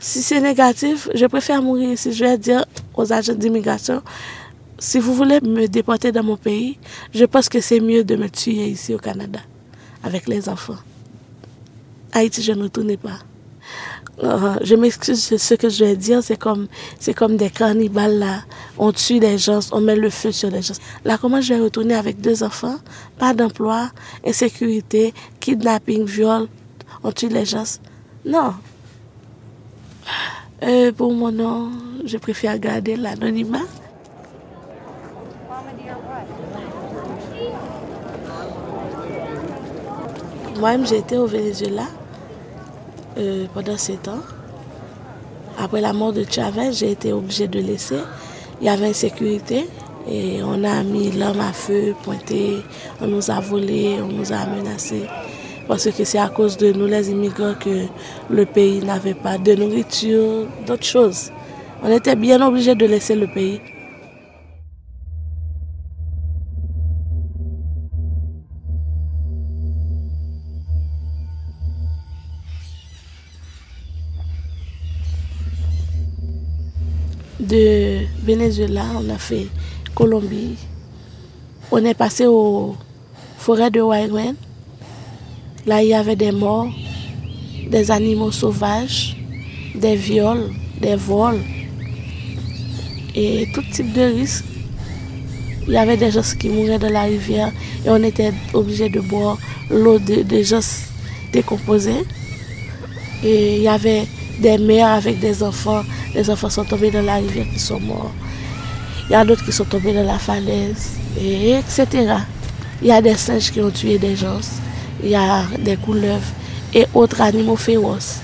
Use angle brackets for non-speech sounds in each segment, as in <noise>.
Si c'est négatif, je préfère mourir ici. Je vais dire aux agents d'immigration, si vous voulez me déporter dans mon pays, je pense que c'est mieux de me tuer ici au Canada, avec les enfants. Haïti, je ne retourne pas. Euh, je m'excuse, ce que je vais dire, c'est comme, c'est comme des cannibales là. On tue les gens, on met le feu sur les gens. Là, comment je vais retourner avec deux enfants, pas d'emploi, insécurité, kidnapping, viol, on tue les gens Non. Euh, pour mon nom, je préfère garder l'anonymat. Moi-même, j'ai été au Venezuela euh, pendant sept ans. Après la mort de Chavez, j'ai été obligée de laisser. Il y avait insécurité et on a mis l'homme à feu, pointé, on nous a volé, on nous a menacés. Parce que c'est à cause de nous, les immigrants, que le pays n'avait pas de nourriture, d'autres choses. On était bien obligés de laisser le pays. de Venezuela, on a fait Colombie. On est passé aux forêts de Wyoming. Là, il y avait des morts, des animaux sauvages, des viols, des vols et tout type de risques. Il y avait des gens qui mouraient dans la rivière et on était obligé de boire l'eau des gens décomposés. Et il y avait des mères avec des enfants les enfants sont tombés dans la rivière qui sont morts. Il y a d'autres qui sont tombés dans la falaise, et etc. Il y a des singes qui ont tué des gens. Il y a des couleuvres et autres animaux féroces.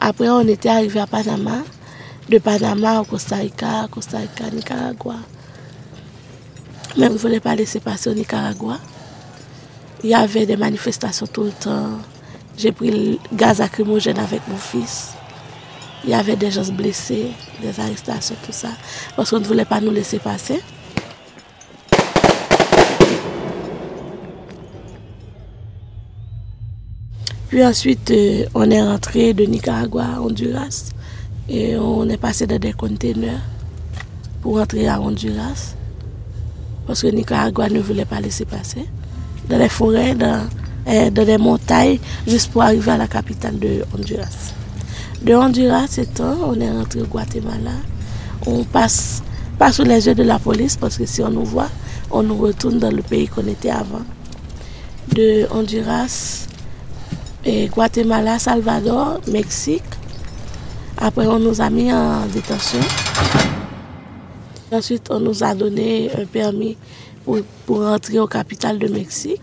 Après, on était arrivé à Panama. De Panama au Costa Rica, Costa Rica, Nicaragua. Mais on ne voulait pas laisser passer au Nicaragua. Il y avait des manifestations tout le temps. J'ai pris le gaz lacrymogène avec mon fils. Il y avait des gens blessés, des arrestations, tout ça. Parce qu'on ne voulait pas nous laisser passer. Puis ensuite, euh, on est rentré de Nicaragua Honduras. Et on est passé dans des containers pour rentrer à Honduras. Parce que Nicaragua ne voulait pas laisser passer dans les forêts, dans, eh, dans les montagnes, juste pour arriver à la capitale de Honduras. De Honduras étant, on est rentré au Guatemala. On passe pas sous les yeux de la police parce que si on nous voit, on nous retourne dans le pays qu'on était avant. De Honduras, et Guatemala, Salvador, Mexique. Après, on nous a mis en détention. Ensuite, on nous a donné un permis pour, rentrer au capital de Mexique.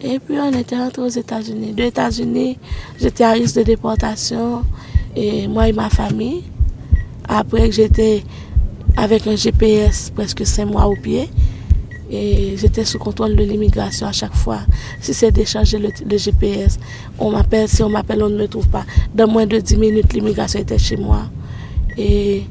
Et puis on était rentré aux États-Unis. Des États-Unis, j'étais à risque de déportation, et moi et ma famille. Après j'étais avec un GPS presque cinq mois au pied, et j'étais sous contrôle de l'immigration à chaque fois. Si c'est décharger le, le, GPS, on m'appelle, si on m'appelle, on ne me trouve pas. Dans moins de 10 minutes, l'immigration était chez moi. Et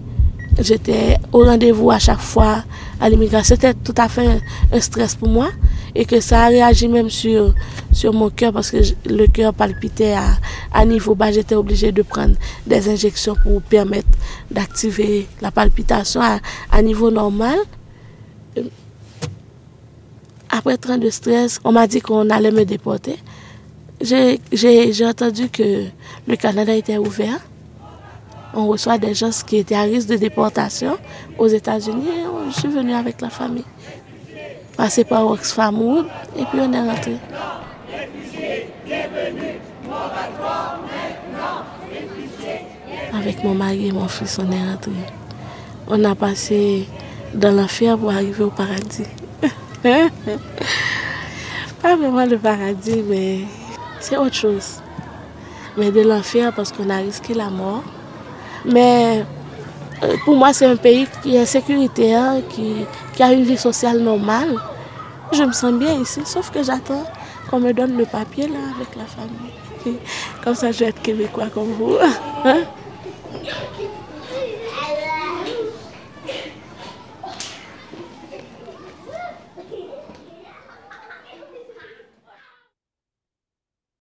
j'étais au rendez-vous à chaque fois à l'immigration. C'était tout à fait un, stress pour moi et que ça a réagi même sur, sur mon cœur parce que le cœur palpitait à, à niveau bas. J'étais obligée de prendre des injections pour permettre d'activer la palpitation à, niveau normal. Après 30 de stress, on m'a dit qu'on allait me déporter. J'ai entendu que le Canada était ouvert on reçoit des gens qui étaient à risque de déportation aux États-Unis. Je suis venue avec la famille. Passé par Oxfam Wood et puis on est rentré. Avec mon mari et mon fils, on est rentré. On a passé dans l'enfer pour arriver au paradis. <laughs> Pas vraiment le paradis, mais c'est autre chose. Mais de l'enfer parce qu'on a risqué la mort. Mais euh, pour moi, c'est un pays qui est sécuritaire, qui, qui, a une vie sociale normale. Je me sens bien ici, sauf que j'attends qu'on me donne le papier là avec la famille. Comme ça, je vais être québécois comme vous. Hein?